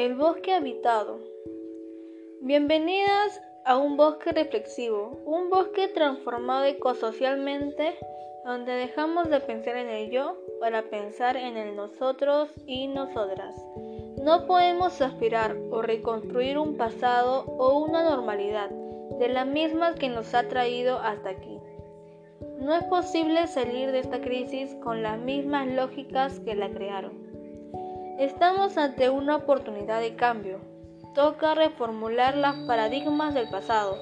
El bosque habitado. Bienvenidas a un bosque reflexivo, un bosque transformado ecosocialmente, donde dejamos de pensar en el yo para pensar en el nosotros y nosotras. No podemos aspirar o reconstruir un pasado o una normalidad de la misma que nos ha traído hasta aquí. No es posible salir de esta crisis con las mismas lógicas que la crearon. Estamos ante una oportunidad de cambio. Toca reformular los paradigmas del pasado.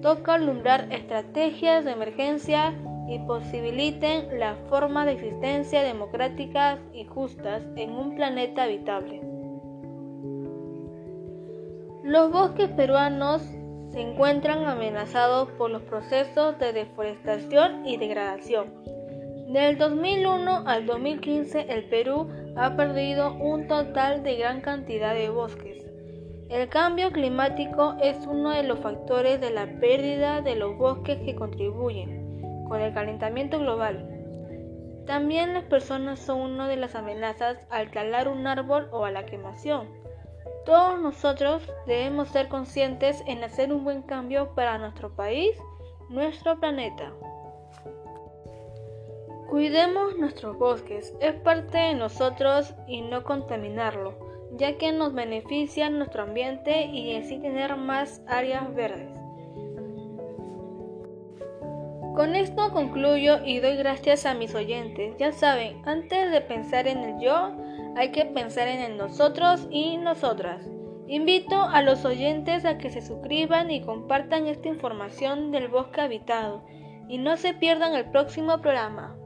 Toca alumbrar estrategias de emergencia y posibiliten las formas de existencia democráticas y justas en un planeta habitable. Los bosques peruanos se encuentran amenazados por los procesos de deforestación y degradación. Del 2001 al 2015 el Perú ha perdido un total de gran cantidad de bosques. El cambio climático es uno de los factores de la pérdida de los bosques que contribuyen con el calentamiento global. También las personas son una de las amenazas al talar un árbol o a la quemación. Todos nosotros debemos ser conscientes en hacer un buen cambio para nuestro país, nuestro planeta. Cuidemos nuestros bosques, es parte de nosotros y no contaminarlo, ya que nos beneficia nuestro ambiente y así tener más áreas verdes. Con esto concluyo y doy gracias a mis oyentes. Ya saben, antes de pensar en el yo, hay que pensar en el nosotros y nosotras. Invito a los oyentes a que se suscriban y compartan esta información del bosque habitado y no se pierdan el próximo programa.